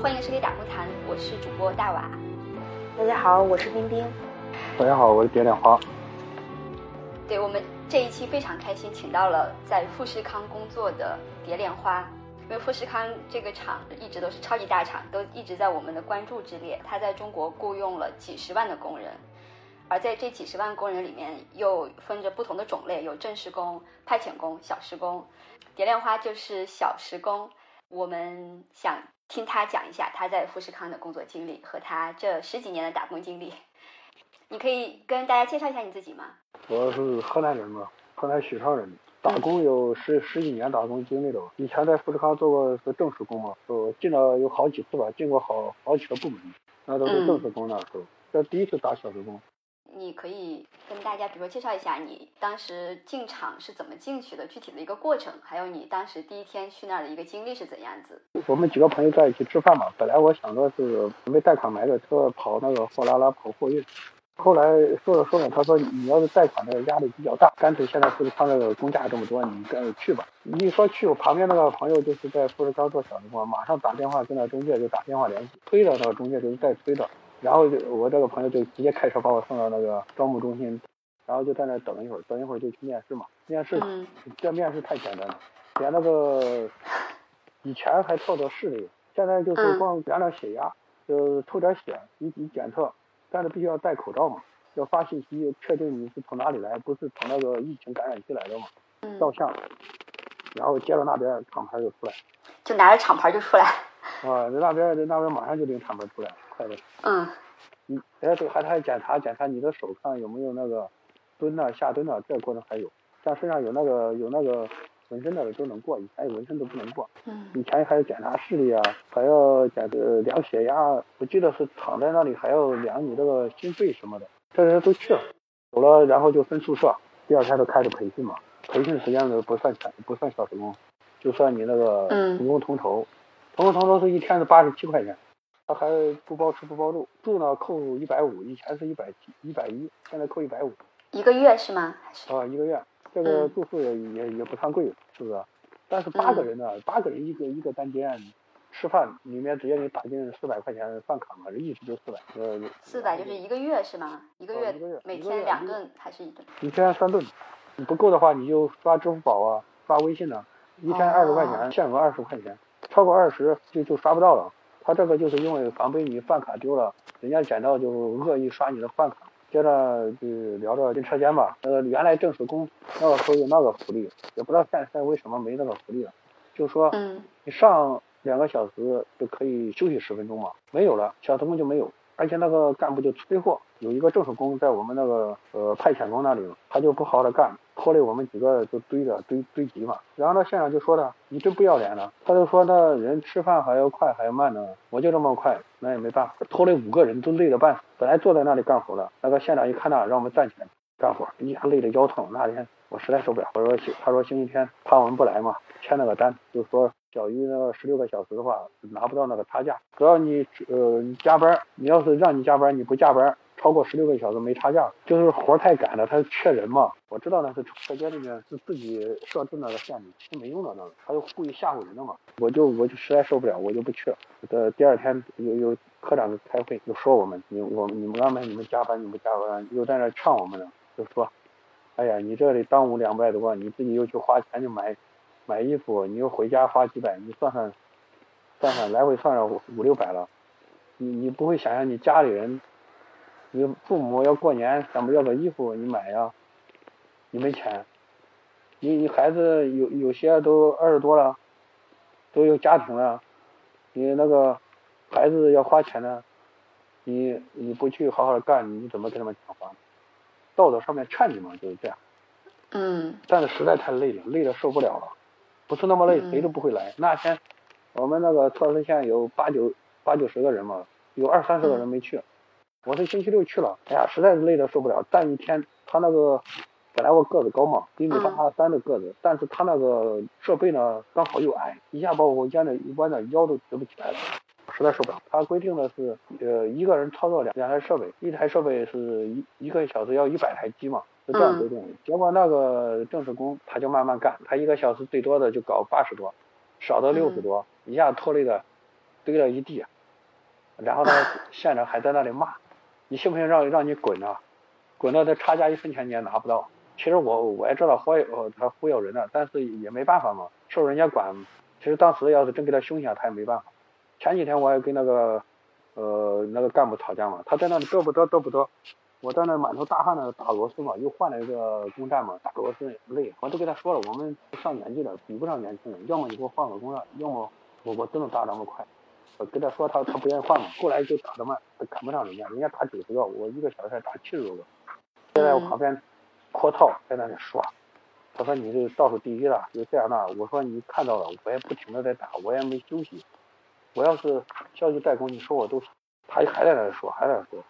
欢迎收听打工谈，我是主播大瓦。大家好，我是冰冰。大家好，我是蝶恋花。对我们这一期非常开心，请到了在富士康工作的蝶恋花。因为富士康这个厂一直都是超级大厂，都一直在我们的关注之列。它在中国雇佣了几十万的工人，而在这几十万工人里面，又分着不同的种类，有正式工、派遣工、小时工。蝶恋花就是小时工。我们想听他讲一下他在富士康的工作经历和他这十几年的打工经历。你可以跟大家介绍一下你自己吗？我是河南人嘛，河南许昌人。打工有十十几年打工经历了，以前在富士康做过是正式工嘛，我进了有好几次吧，进过好好几个部门，那都是正式工那时候。这第一次打小时工。你可以跟大家，比如说介绍一下你当时进厂是怎么进去的，具体的一个过程，还有你当时第一天去那儿的一个经历是怎样子。我们几个朋友在一起吃饭嘛，本来我想着是准备贷款买个车跑那个货拉拉跑货运。后来说着说着，他说你要是贷款的压力比较大，干脆现在富士康那个工价这么多，你干脆去吧。一说去，我旁边那个朋友就是在富士康做小时工，马上打电话跟那中介就打电话联系，推着那个中介就是再推的，然后就我这个朋友就直接开车把我送到那个招募中心，然后就在那等一会儿，等一会儿就去面试嘛。面试，这面试太简单了，连那个以前还测测视力，现在就是光量量血压，就抽点血，一一检测。但是必须要戴口罩嘛，要发信息确定你是从哪里来，不是从那个疫情感染区来的嘛。照相，然后接到那边厂牌就出来。就拿着厂牌就出来。啊，在那边在那边马上就领厂牌出来，快的。嗯。你哎，对，还还检查检查你的手看有没有那个蹲呐下蹲呐，这个过程还有。像身上有那个有那个。纹身的都能过，以前有纹身都不能过。嗯。以前还要检查视力啊，还要检呃量血压，我记得是躺在那里还要量你这个心肺什么的。这些都去了，走了，然后就分宿舍。第二天就开始培训嘛，培训时间都不算钱，不算小时工，就算你那个同工同酬。同工同酬是一天是八十七块钱，他还不包吃不包住，住呢扣一百五，以前是一百七一百一，现在扣一百五。一个月是吗？啊，一个月。这个住宿也也也不算贵，是不是？但是八个人呢，八个人一个一个单间，吃饭里面直接给打进四百块钱饭卡嘛，一直就四百。呃，四百就是一个月是吗？一个月，一个月每天两顿还是一顿？一天三顿，你不够的话你就刷支付宝啊，刷微信呢，一天二十块钱，限额二十块钱，超过二十就就刷不到了。他这个就是因为防备你饭卡丢了，人家捡到就恶意刷你的饭卡。接着就聊着进车间吧。呃，原来正式工那个时候有那个福利，也不知道现在为什么没那个福利了。就说你上两个小时就可以休息十分钟嘛，没有了，小时工就没有。而且那个干部就催货，有一个正式工在我们那个呃派遣工那里，他就不好好的干，拖累我们几个就堆着堆堆积嘛。然后那县长就说他，你真不要脸了。他就说那人吃饭还要快还要慢呢，我就这么快，那也没办法，拖累五个人都累得半死。本来坐在那里干活的，那个县长一看那，让我们站起来干活，一下累得腰疼。那天我实在受不了，我说他说星期天怕我们不来嘛，签了个单，就说。小于那个十六个小时的话，拿不到那个差价。只要你呃加班，你要是让你加班，你不加班，超过十六个小时没差价。就是活太赶了，他缺人嘛。我知道那是车间里面是自己设置那个限制，是没用的那个，他就故意吓唬人的嘛。我就我就实在受不了，我就不去了。的第二天有有科长开会，就说我们你我你们安排你们加班，你们加班，又在那劝我们呢，就说，哎呀，你这里耽误两百多，你自己又去花钱去买。买衣服，你又回家花几百，你算算，算算来回算上五六百了。你你不会想想你家里人，你父母要过年，咱们要个衣服你买呀？你没钱，你你孩子有有些都二十多了，都有家庭了，你那个孩子要花钱呢，你你不去好好的干，你怎么跟他们讲话？道德上面劝你嘛，就是这样。嗯。但是实在太累了，累的受不了了。不是那么累，谁都不会来。那天我们那个测试线有八九八九十个人嘛，有二三十个人没去。我是星期六去了，哎呀，实在是累得受不了。站一天，他那个本来我个子高嘛，一米八三的个子，但是他那个设备呢刚好又矮，一下把我压的一弯的腰都直不起来了，实在受不了。他规定的是，呃，一个人操作两两台设备，一台设备是一一个小时要一百台机嘛。是这样规定的，结果那个正式工他就慢慢干，他一个小时最多的就搞八十多，少的六十多，一下拖累的堆了一地，然后呢，县长还在那里骂，你信不信让让你滚啊？滚到这差价一分钱你也拿不到。其实我我也知道忽悠他忽悠人的，但是也没办法嘛，受人家管。其实当时要是真给他凶一下，他也没办法。前几天我还跟那个呃那个干部吵架嘛，他在那里嘚不嘚嘚不嘚，我在那满头大汗的打螺丝嘛，又换了一个工站嘛，打螺丝累。我都跟他说了，我们上年纪了，比不上年轻人，要么你给我换个工站，要么我我真的打那么快。我跟他说他他不愿意换嘛，后来就打的慢，赶不上人家，人家打九十个，我一个小时才打七十多个。现在我旁边。阔套在那里说，他说你这倒数第一了，就这样那。我说你看到了，我也不停的在打，我也没休息。我要是消息怠工，你说我都，他还在那说，还在那说。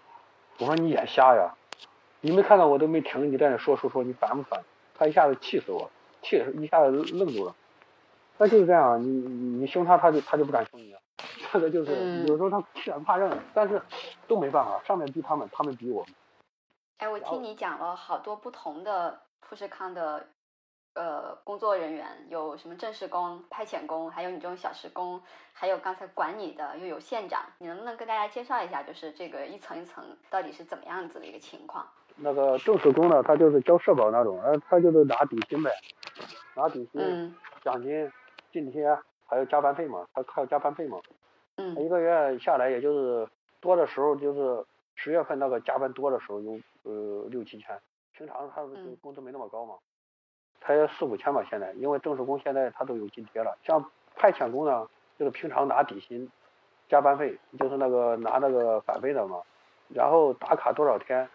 我说你眼瞎呀，你没看到我都没停，你在那说说说，你烦不烦？他一下子气死我，气一下子愣住了。那就是这样，你你凶他，他就他就不敢凶你。这个就是有时候他欺软怕硬，但是都没办法，上面逼他们，他们逼我们。哎，我听你讲了好多不同的富士康的呃工作人员，有什么正式工、派遣工，还有你这种小时工，还有刚才管你的又有县长，你能不能跟大家介绍一下，就是这个一层一层到底是怎么样子的一个情况？那个正式工呢，他就是交社保那种，呃，他就是拿底薪呗，拿底薪、奖金、津贴，还有加班费嘛，他还有加班费嘛，嗯，一个月下来也就是多的时候就是十月份那个加班多的时候有。呃，六七千，平常他工资没那么高嘛，才四五千吧。现在，因为正式工现在他都有津贴了。像派遣工呢，就是平常拿底薪，加班费，就是那个拿那个返费的嘛。然后打卡多少天，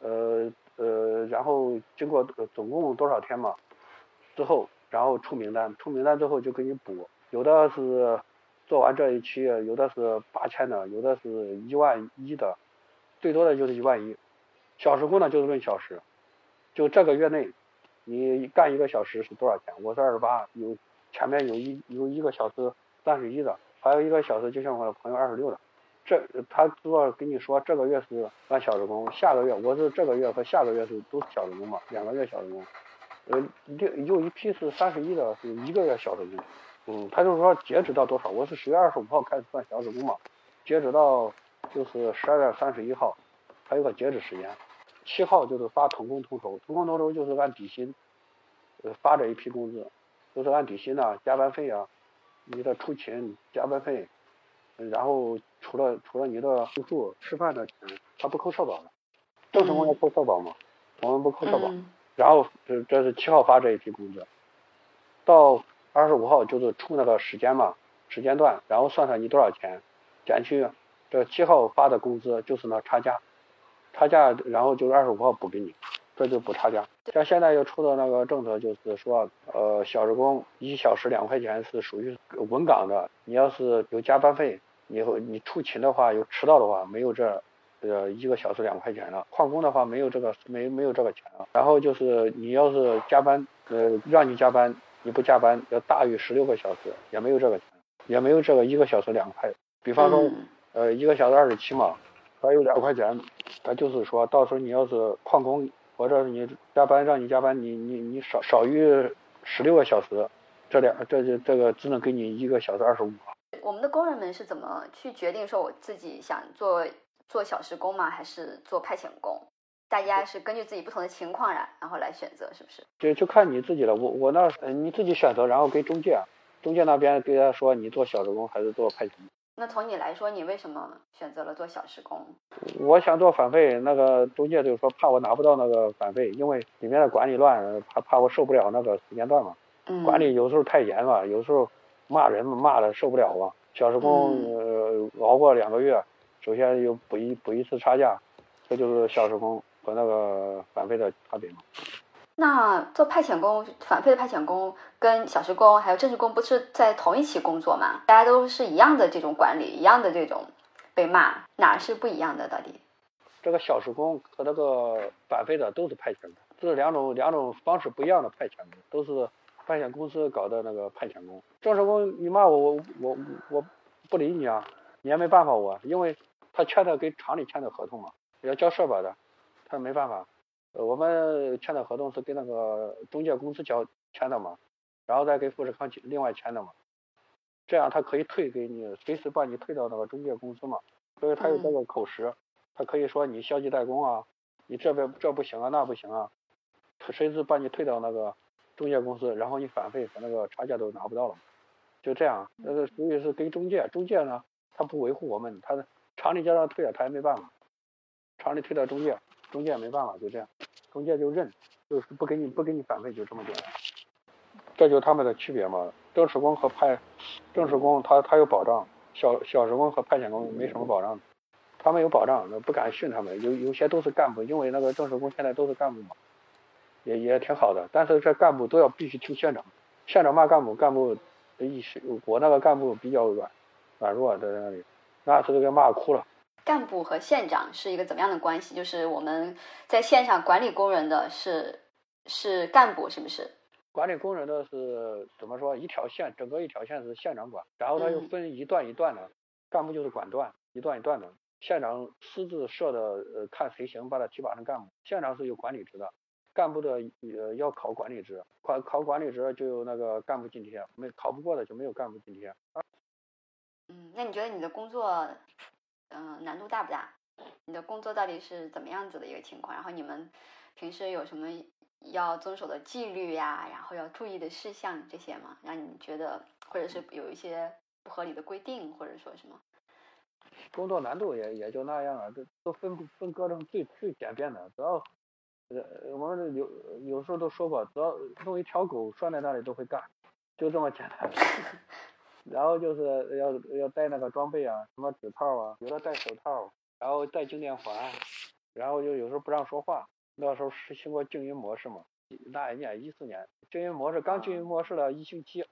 呃呃，然后经过总共多少天嘛，之后，然后出名单，出名单之后就给你补。有的是做完这一期，有的是八千的，有的是一万一的，最多的就是一万一。小时工呢就是论小时，就这个月内，你干一个小时是多少钱？我是二十八，有前面有一有一个小时三十一的，还有一个小时就像我的朋友二十六的。这他主要跟你说这个月是干小时工，下个月我是这个月和下个月是都是小时工嘛，两个月小时工。呃，另有一批是三十一的，是一个月小时工。嗯，他就是说截止到多少？我是十月二十五号开始算小时工嘛，截止到就是十二月三十一号，还有个截止时间。七号就是发统工统酬，统工统酬就是按底薪，呃发这一批工资，就是按底薪呐，加班费啊，你的出勤加班费，然后除了除了你的住宿吃饭的钱，他不扣社保的，正式工要扣社保嘛，我们不扣社保。然后这这是七号发这一批工资，到二十五号就是出那个时间嘛，时间段，然后算算你多少钱，减去这七号发的工资就是那差价。差价，然后就是二十五号补给你，这就补差价。像现在又出的那个政策，就是说，呃，小时工一小时两块钱是属于稳岗的。你要是有加班费，你你出勤的话，有迟到的话，没有这呃一个小时两块钱了。旷工的话，没有这个没没有这个钱了。然后就是你要是加班，呃，让你加班，你不加班要大于十六个小时，也没有这个，也没有这个一个小时两块。比方说，呃，一个小时二十七嘛。还有两块钱，他就是说到时候你要是旷工，或者是你加班让你加班，你你你少少于十六个小时，这两这这这个只能给你一个小时二十五。我们的工人们是怎么去决定说我自己想做做小时工吗？还是做派遣工？大家是根据自己不同的情况然然后来选择，是不是？就就看你自己了。我我那你自己选择，然后给中介，中介那边给他说你做小时工还是做派遣。那从你来说，你为什么选择了做小时工？我想做返费，那个中介就是说怕我拿不到那个返费，因为里面的管理乱，怕怕我受不了那个时间段嘛。嗯。管理有时候太严了，有时候骂人骂的受不了啊。小时工呃熬过两个月，首先又补一补一次差价，这就是小时工和那个返费的差别吗。那做派遣工、返费的派遣工跟小时工还有正式工不是在同一起工作吗？大家都是一样的这种管理，一样的这种被骂，哪是不一样的？到底？这个小时工和那个返费的都是派遣工，这是两种两种方式不一样的派遣工，都是派遣公司搞的那个派遣工。正式工你骂我，我我我不理你啊，你也没办法我，因为他签的跟厂里签的合同嘛，要交社保的，他没办法。呃，我们签的合同是跟那个中介公司交签的嘛，然后再跟富士康另外签的嘛。这样他可以退给你，随时把你退到那个中介公司嘛。所以他有这个口实，他可以说你消极怠工啊，你这边这不行啊，那不行啊，他随时把你退到那个中介公司，然后你返费和那个差价都拿不到了，就这样，那个属于是跟中介，中介呢他不维护我们，他厂里叫他退了他也没办法，厂里退到中介，中介没办法，就这样，中介就认，就是不给你不给你返费，就这么简单。这就是他们的区别嘛。正式工和派，正式工他他有保障，小小时工和派遣工没什么保障。他们有保障，那不敢训他们。有有些都是干部，因为那个正式工现在都是干部嘛，也也挺好的。但是这干部都要必须听县长，县长骂干部，干部的意识，我那个干部比较软软弱在那里，那时都给骂哭了。干部和县长是一个怎么样的关系？就是我们在线上管理工人的是是干部，是不是？管理工人的是怎么说？一条线，整个一条线是县长管，然后他又分一段一段的，干部就是管段，一段一段的。县长私自设的，呃，看谁行，把他提拔成干部。县长是有管理职的，干部的呃要考管理职，考考管理职就有那个干部津贴，没考不过的就没有干部津贴。嗯，那你觉得你的工作，嗯，难度大不大？你的工作到底是怎么样子的一个情况？然后你们平时有什么要遵守的纪律呀？然后要注意的事项这些吗？让你觉得，或者是有一些不合理的规定，或者说什么？工作难度也也就那样啊，这都分分割成最最简便的，只要呃我们有有时候都说过，只要弄一条狗拴在那里都会干，就这么简单。然后就是要要带那个装备啊，什么指套啊，有的戴手套，然后戴静电环，然后就有时候不让说话。那时候实行过静音模式嘛，那一年一四年，静音模式刚静音模式了一星期，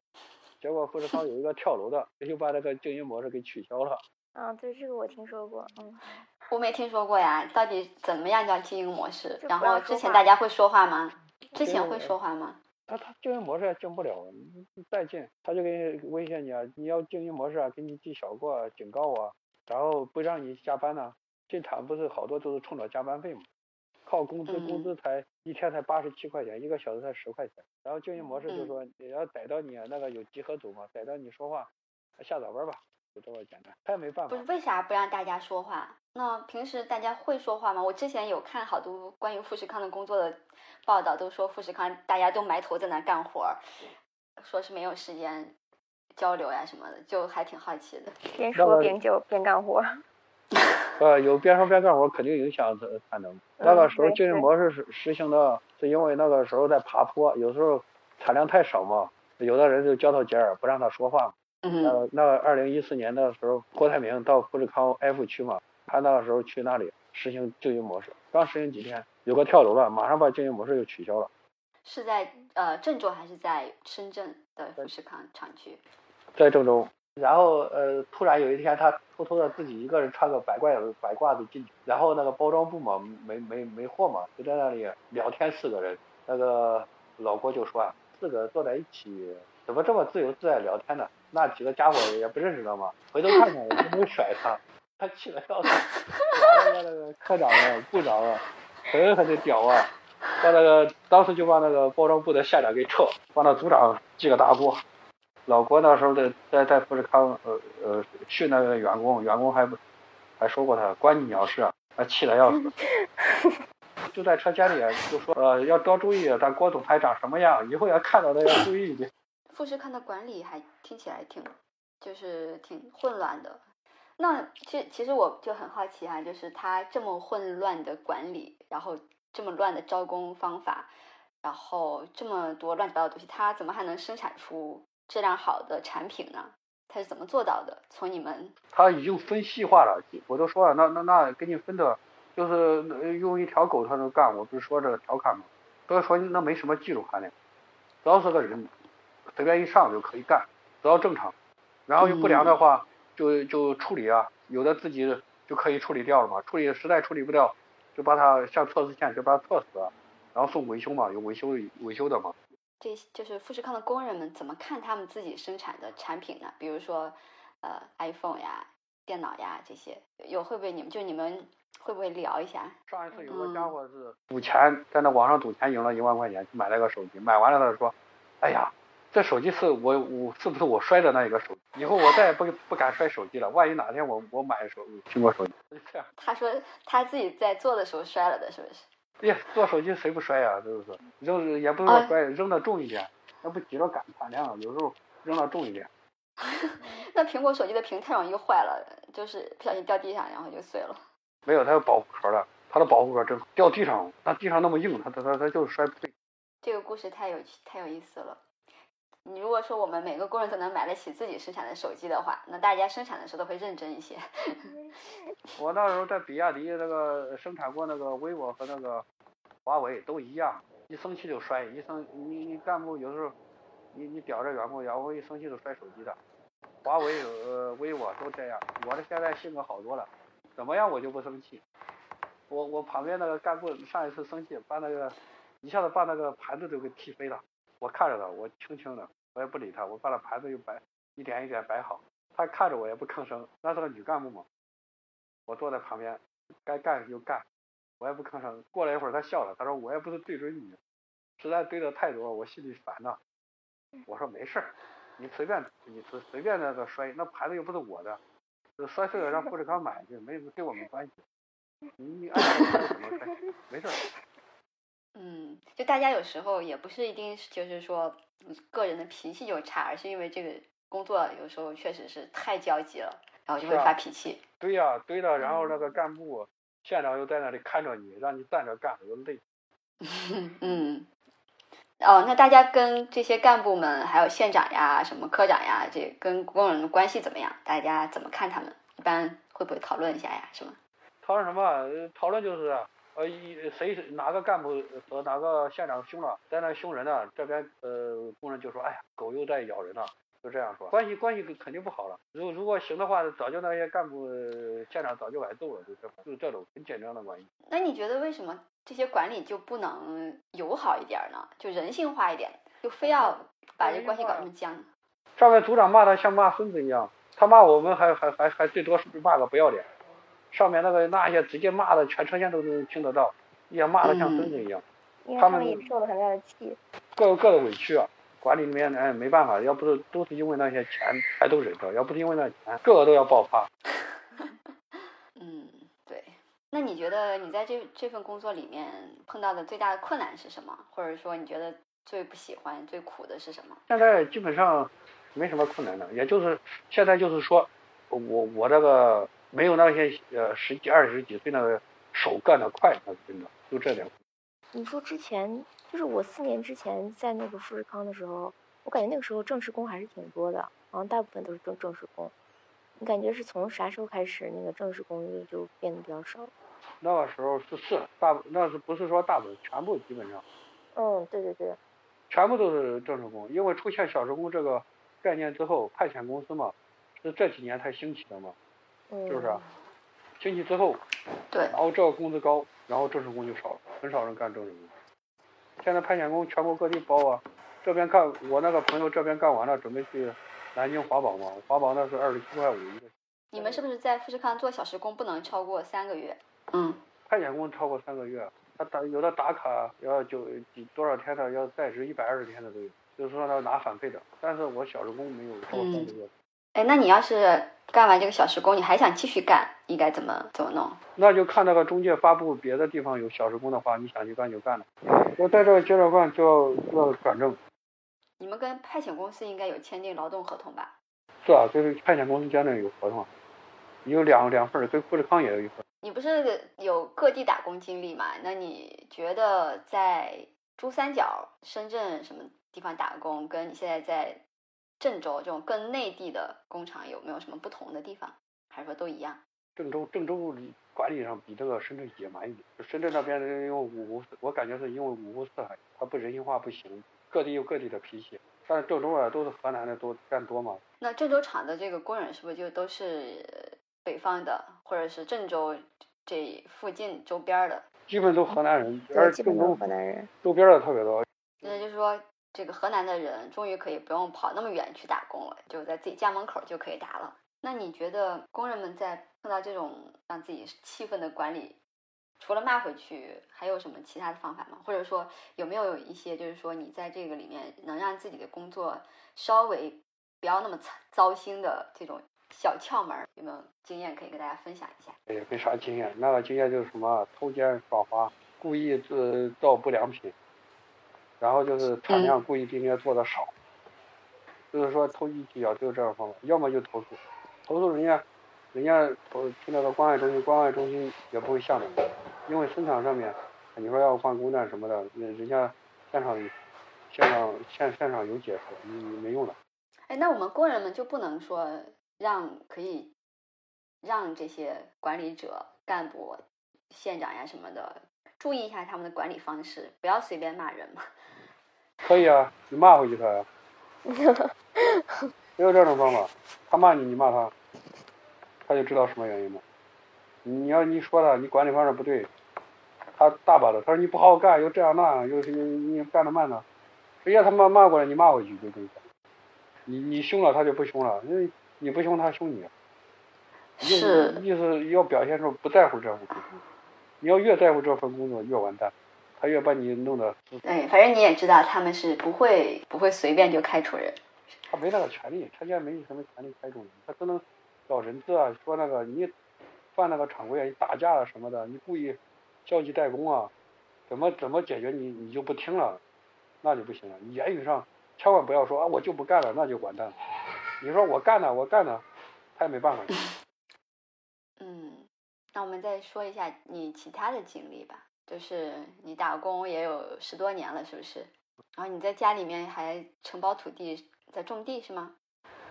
结果富士康有一个跳楼的，就把这个静音模式给取消了。啊，对这个我听说过，嗯，我没听说过呀，到底怎么样叫静音模式？然后之前大家会说话吗？之前会说话吗？他他经营模式也进不了，再进他就给你威胁你啊，你要经营模式啊，给你记小过、啊警告啊，然后不让你加班呢。进厂不是好多都是冲着加班费嘛，靠工资，工资才一天才八十七块钱，一个小时才十块钱。然后经营模式就说，也要逮到你那个有集合组嘛，逮到你说话，下早班吧。就这么简单，他也没办法。不是为啥不让大家说话？那平时大家会说话吗？我之前有看好多关于富士康的工作的报道，都说富士康大家都埋头在那干活，说是没有时间交流呀什么的，就还挺好奇的。边说边就边干活。呃，有边说边干活肯定影响产能。那个时候经营模式是实行的，是因为那个时候在爬坡，有时候产量太少嘛，有的人就交头接耳，不让他说话。那那二零一四年的时候，郭台铭到富士康 F 区嘛，他那个时候去那里实行经营模式，刚实行几天，有个跳楼了，马上把经营模式又取消了。是在呃郑州还是在深圳的富士康厂区？在郑州。然后呃，突然有一天，他偷偷的自己一个人穿个白褂子白褂子进去，然后那个包装部嘛，没没没货嘛，就在那里聊天，四个人。那个老郭就说啊，四个坐在一起，怎么这么自由自在聊天呢？那几个家伙也不认识他嘛，回头看看也就没甩他，他气得要死，把那个科长啊、部长啊，狠狠的屌啊，把那个当时就把那个包装部的下长给撤，把那组长记个大过。老郭那时候在在在富士康，呃呃训那个员工，员工还不还说过他关你鸟事啊，他气得要死，就在车间里就说呃要多注意，咱郭总裁长什么样，以后要看到他要注意一点。富士康的管理还听起来挺，就是挺混乱的。那其其实我就很好奇啊，就是他这么混乱的管理，然后这么乱的招工方法，然后这么多乱七八糟的东西，他怎么还能生产出质量好的产品呢？他是怎么做到的？从你们他已经分细化了，我都说了，那那那给你分的，就是用一条狗他能干，我不是说这个调侃吗？所以说那没什么技术含量，主要是个人。随便一上就可以干，只要正常，然后有不良的话就就处理啊，有的自己就可以处理掉了嘛，处理实在处理不掉，就把它像测试线就把它测死了，然后送维修嘛，有维修维修的嘛。这就是富士康的工人们怎么看他们自己生产的产品呢？比如说呃 iPhone 呀、电脑呀这些，有会不会你们就你们会不会聊一下？上一次有个家伙是赌钱，在那网上赌钱赢了一万块钱，买了个手机，买完了他说，哎呀。这手机是我我是不是我摔的那一个手机？以后我再也不 不敢摔手机了。万一哪天我我买手苹果手机，这样。他说他自己在做的时候摔了的，是不是？哎呀，做手机谁不摔呀？是不是？扔也不是说摔，扔的重一点，那不急着赶产量，有时候扔的重一点。那苹果手机的屏太容易坏了，就是不小心掉地上，然后就碎了。没有，它有保护壳的，它的保护壳真掉地上，那地上那么硬，它它它它就是摔不碎。这个故事太有趣太有意思了。你如果说我们每个工人都能买得起自己生产的手机的话，那大家生产的时候都会认真一些。我那时候在比亚迪那个生产过那个 vivo 和那个华为都一样，一生气就摔，一生你你干部有时候你你屌着员工，员工一生气就摔手机的。华为呃 vivo 都这样，我这现在性格好多了，怎么样我就不生气。我我旁边那个干部上一次生气，把那个一下子把那个盘子都给踢飞了。我看着他，我轻轻的，我也不理他，我把那盘子又摆一点一点摆好，他看着我也不吭声。那是个女干部嘛，我坐在旁边，该干就干，我也不吭声。过了一会儿，他笑了，他说我也不是对准你，实在对的太多，我心里烦呐。我说没事儿，你随便你随随便那个摔，那盘子又不是我的，摔碎了让富士康买去，没跟我没关系。你你爱摔怎么摔，没事儿。嗯，就大家有时候也不是一定就是说个人的脾气就差，而是因为这个工作有时候确实是太焦急了，然后就会发脾气。对呀，对的。然后那个干部、县长又在那里看着你，让你站着干，又累。嗯。哦，那大家跟这些干部们，还有县长呀、什么科长呀，这跟工人的关系怎么样？大家怎么看他们？一般会不会讨论一下呀？是吗？讨论什么？讨论就是。呃，一谁哪个干部和哪个县长凶了，在那凶人呢？这边呃工人就说，哎呀，狗又在咬人了，就这样说，关系关系肯定不好了。如如果行的话，早就那些干部县长早就挨揍了，就这就这种很紧张的关系。那你觉得为什么这些管理就不能友好一点呢？就人性化一点，就非要把这关系搞那么僵？上面组长骂他像骂孙子一样，他骂我们还还还还最多是骂个不要脸。上面那个那些直接骂的，全车间都能听得到，也骂的像孙子一样。他们也受了很大的气。各有各的委屈啊，管理里面哎没办法，要不是都是因为那些钱才都忍着，要不是因为那钱，个个都要爆发。嗯，对。那你觉得你在这这份工作里面碰到的最大的困难是什么？或者说你觉得最不喜欢、最苦的是什么？现在基本上没什么困难的，也就是现在就是说，我我这个。没有那些呃十几二十几岁那个手干的快，那真的就这点。你说之前就是我四年之前在那个富士康的时候，我感觉那个时候正式工还是挺多的，好像大部分都是正正式工。你感觉是从啥时候开始那个正式工就变得比较少？那个时候是是大，那是不是说大部分全部基本上？嗯，对对对。全部都是正式工，因为出现小时工这个概念之后，派遣公司嘛，是这几年才兴起的嘛。是不是？兴起之后，对，然后这个工资高，然后正式工就少了，很少人干正式工。现在派遣工全国各地包啊，这边干我那个朋友这边干完了，准备去南京华宝嘛，华宝那是二十七块五一个。你们是不是在富士康做小时工不能超过三个月？嗯。派遣工超过三个月，他打有的打卡要九几多少天的，要在职一百二十天的都有，就是说他拿返费的。但是我小时工没有超过三个月。哎，那你要是？干完这个小时工，你还想继续干，应该怎么怎么弄？那就看那个中介发布别的地方有小时工的话，你想去干就干了。我在这接着干就要要转正。你们跟派遣公司应该有签订劳动合同吧？是啊，跟派遣公司签的有合同，有两两份，跟富士康也有一份。你不是有各地打工经历嘛？那你觉得在珠三角、深圳什么地方打工，跟你现在在？郑州这种跟内地的工厂有没有什么不同的地方？还是说都一样？郑州郑州管理上比这个深圳野蛮一点。深圳那边因为五湖，我感觉是因为五湖四海，它不人性化不行，各地有各地的脾气。但是郑州啊，都是河南的多干多嘛。那郑州厂的这个工人是不是就都是北方的，或者是郑州这附近周边的？基本都河南人，而郑州河南人周边的特别多。那就是说。这个河南的人终于可以不用跑那么远去打工了，就在自己家门口就可以打了。那你觉得工人们在碰到这种让自己气愤的管理除了骂回去，还有什么其他的方法吗？或者说有没有一些就是说你在这个里面能让自己的工作稍微不要那么糟心的这种小窍门？有没有经验可以跟大家分享一下？也没啥经验，那个经验就是什么偷奸耍滑，故意制造不良品，然后就是产量故意比人家做的少。就是说投机取巧只有这种方法，要么就投诉，投诉人家，人家投去那个关爱中心，关爱中心也不会向着你，因为生产上面，你说要换工站什么的，人人家现场现场现现场有解释，你你没用的。哎，那我们工人们就不能说让可以让这些管理者、干部、县长呀什么的注意一下他们的管理方式，不要随便骂人嘛？可以啊，你骂回去他呀。没有这种方法，他骂你，你骂他，他就知道什么原因了。你要你说他，你管理方式不对，他大把的，他说你不好好干，又这样那样，又是你你干的慢呢，直接他妈骂过来，你骂回去就这意思。你你凶了，他就不凶了，因为你不凶，他凶你。是。意思要表现出不在乎这份工作，你要越在乎这份工作，越完蛋。他越把你弄得，对，反正你也知道，他们是不会不会随便就开除人。他没那个权利，他现在没什么权利开除你，他只能找人质啊，说那个你犯那个厂规啊，你打架啊什么的，你故意消极怠工啊，怎么怎么解决你你就不听了，那就不行了。你言语上千万不要说啊，我就不干了，那就完蛋了。你说我干了，我干了，他也没办法。嗯，那我们再说一下你其他的经历吧。就是你打工也有十多年了，是不是？然后你在家里面还承包土地，在种地是吗？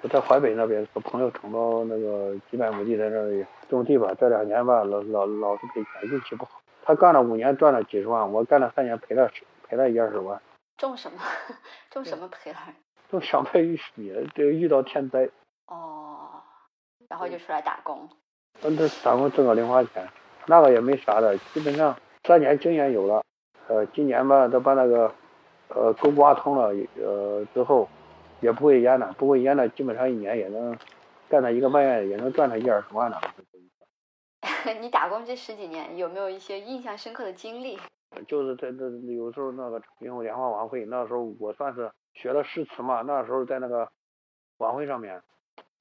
我在淮北那边和朋友承包那个几百亩地，在那里种地吧。这两年吧，老老老是赔钱，运气不好。他干了五年赚了几十万，我干了三年赔了赔了一二十万。种什么？种什么赔了？种小麦、玉米，这遇到天灾。哦，然后就出来打工。嗯，这打工挣个零花钱，那个也没啥的，基本上。三年经验有了，呃，今年吧，都把那个，呃，沟挖通了，呃，之后，也不会淹了，不会淹了，基本上一年也能干他一个半月，也能赚他一二十万了。你打工这十几年，有没有一些印象深刻的经历？就是在那有时候那个因为联欢晚会，那时候我算是学了诗词嘛，那时候在那个晚会上面，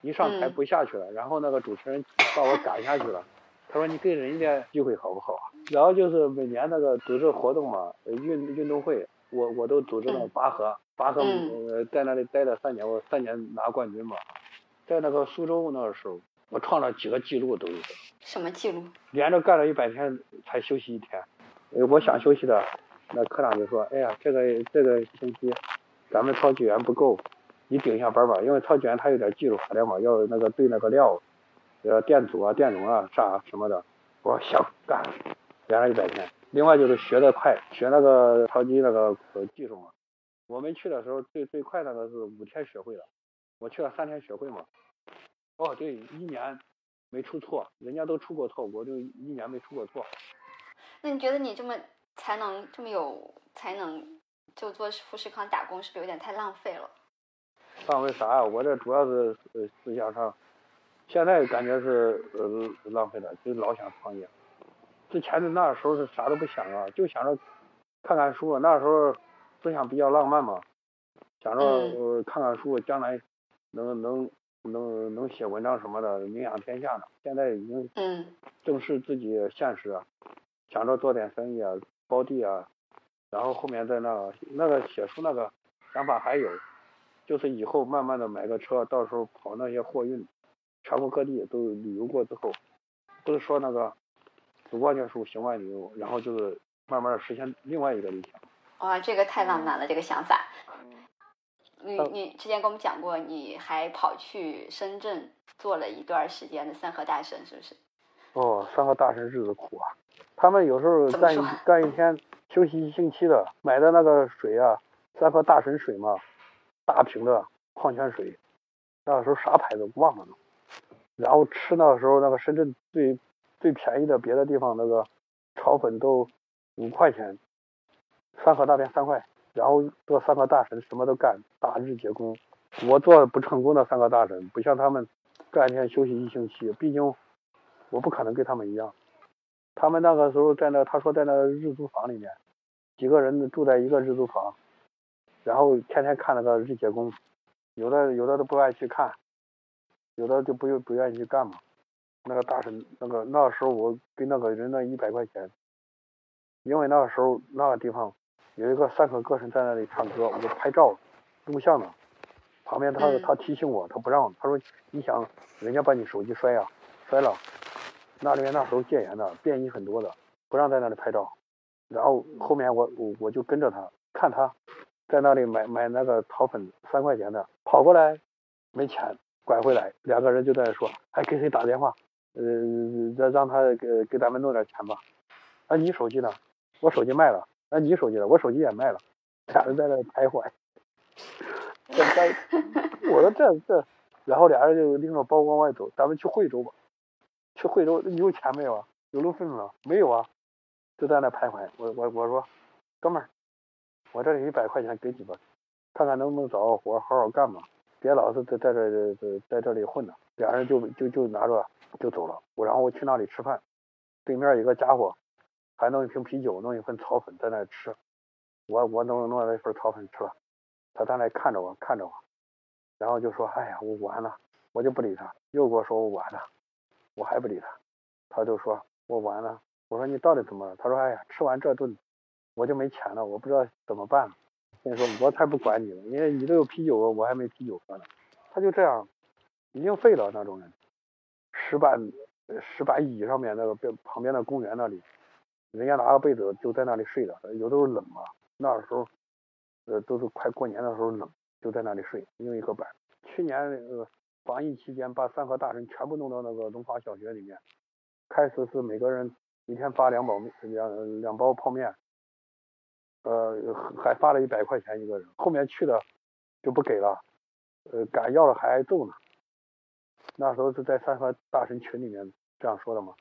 一上台不下去了，然后那个主持人把我赶下去了。他说：“你给人家机会好不好啊？”然后就是每年那个组织活动嘛，运运动会，我我都组织了拔河，拔河呃在那里待了三年，我三年拿冠军嘛。在那个苏州那个时候，我创了几个记录都有。什么记录？连着干了一百天才休息一天。呃，我想休息的，那科长就说：“哎呀，这个这个星期咱们操级员不够，你顶一下班吧，因为超级员他有点技术含量嘛，要那个对那个料。”呃，电阻啊，电容啊，啥什么的，我说行干，连了一百天。另外就是学的快，学那个超级那个技术嘛。我们去的时候最最快那个是五天学会了，我去了三天学会嘛。哦，对，一年没出错，人家都出过错，我就一年没出过错。那你觉得你这么才能这么有才能，就做富士康打工，是不是有点太浪费了？浪费啥呀？我这主要是呃思想上。现在感觉是呃浪费了，就老想创业。之前的那时候是啥都不想啊，就想着看看书。那时候思想比较浪漫嘛，想着呃看看书，将来能能能能写文章什么的，名扬天下呢。现在已经正视自己现实啊，想着做点生意啊，包地啊，然后后面在那那个写书那个想法还有，就是以后慢慢的买个车，到时候跑那些货运。全国各地都旅游过之后，不是说那个读万卷书行万里路，然后就是慢慢的实现另外一个理想。哇，这个太浪漫了，这个想法。你你之前跟我们讲过，你还跑去深圳做了一段时间的三河大神，是不是？哦，三河大神日子苦啊！他们有时候干干一天休息一星期的，买的那个水啊，三河大神水嘛，大瓶的矿泉水，那个时候啥牌子忘了都。然后吃那个时候那个深圳最最便宜的别的地方那个炒粉都五块钱，三河那边三块。然后做三个大神什么都干，大日结工。我做不成功的三个大神，不像他们干一天休息一星期。毕竟我不可能跟他们一样，他们那个时候在那，他说在那日租房里面，几个人住在一个日租房，然后天天看那个日结工，有的有的都不愿意去看，有的就不愿不愿意去干嘛。那个大神，那个那个时候我给那个人那一百块钱，因为那个时候那个地方有一个三口歌神在那里唱歌，我就拍照录像呢。旁边他嗯他提醒我，他不让，他说你想人家把你手机摔呀、摔了，那里面那时候戒严的，便衣很多的，不让在那里拍照。然后后面我我我就跟着他，看他在那里买买那个桃粉三块钱的，跑过来没钱，拐回来，两个人就在那说，还给谁打电话，呃让让他给给咱们弄点钱吧。啊你手机呢？我手机卖了。啊你手机呢？我手机也卖了。俩人在那徘徊。这这，我说这这，然后俩人就拎着包往外走，咱们去惠州吧。去惠州，你有钱没有啊？有路费吗？没有啊，就在那徘徊。我我我说，哥们儿，我这里一百块钱给你吧，看看能不能找个活，好好干吧，别老是在在这这在这里混了。俩人就就就拿着就走了。我然后我去那里吃饭，对面有个家伙还弄一瓶啤酒，弄一份炒粉在那吃。我我弄弄了一份炒粉吃了，他在那看着我看着我，然后就说：“哎呀，我完了。”我就不理他，又跟我说我完了，我还不理他，他就说我完了。我说你到底怎么了？他说：“哎呀，吃完这顿我就没钱了，我不知道怎么办。”跟你说我才不管你呢，因为你都有啤酒了，我还没啤酒喝呢。他就这样，已经废了那种人。石板石板椅上面那个边旁边的公园那里，人家拿个被子就在那里睡了，有的时候冷嘛，那时候呃都是快过年的时候冷，就在那里睡，用一个板。去年那个防疫期间，把三河大神全部弄到那个龙华小学里面，开始是每个人一天发两包面两两包泡面，呃还发了一百块钱一个人，后面去的就不给了，呃敢要了还挨揍呢。那时候是在三河大神群里面这样说的嘛，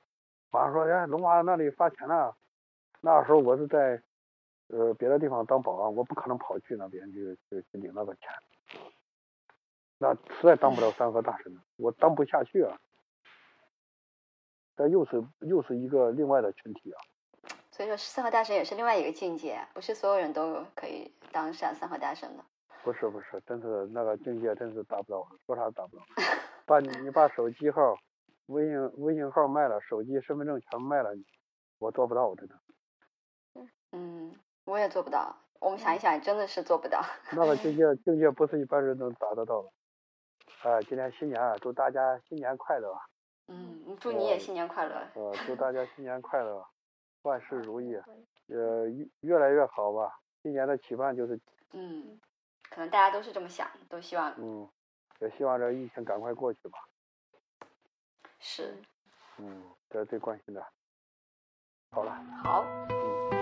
马上说哎龙华那里发钱了，那时候我是在呃别的地方当保安，我不可能跑去那边去去领那个钱，那实在当不了三河大神了，我当不下去啊。这又是又是一个另外的群体啊，所以说三河大神也是另外一个境界，不是所有人都可以当上三河大神的。不是不是，真是那个境界真是达不到，说啥都达不到。把你你把手机号、微信微信号卖了，手机、身份证全卖了，我做不到，真的。嗯，我也做不到。我们想一想，真的是做不到。那个境界 境界不是一般人能达得到的。哎，今天新年啊，祝大家新年快乐！嗯，祝你也新年快乐。呃，祝大家新年快乐，万事如意也越来越好吧今年的期盼就是嗯可能大家都是这么想都希望嗯也希望这疫情赶快过去吧。是。嗯这是最关心的。好了。好。嗯。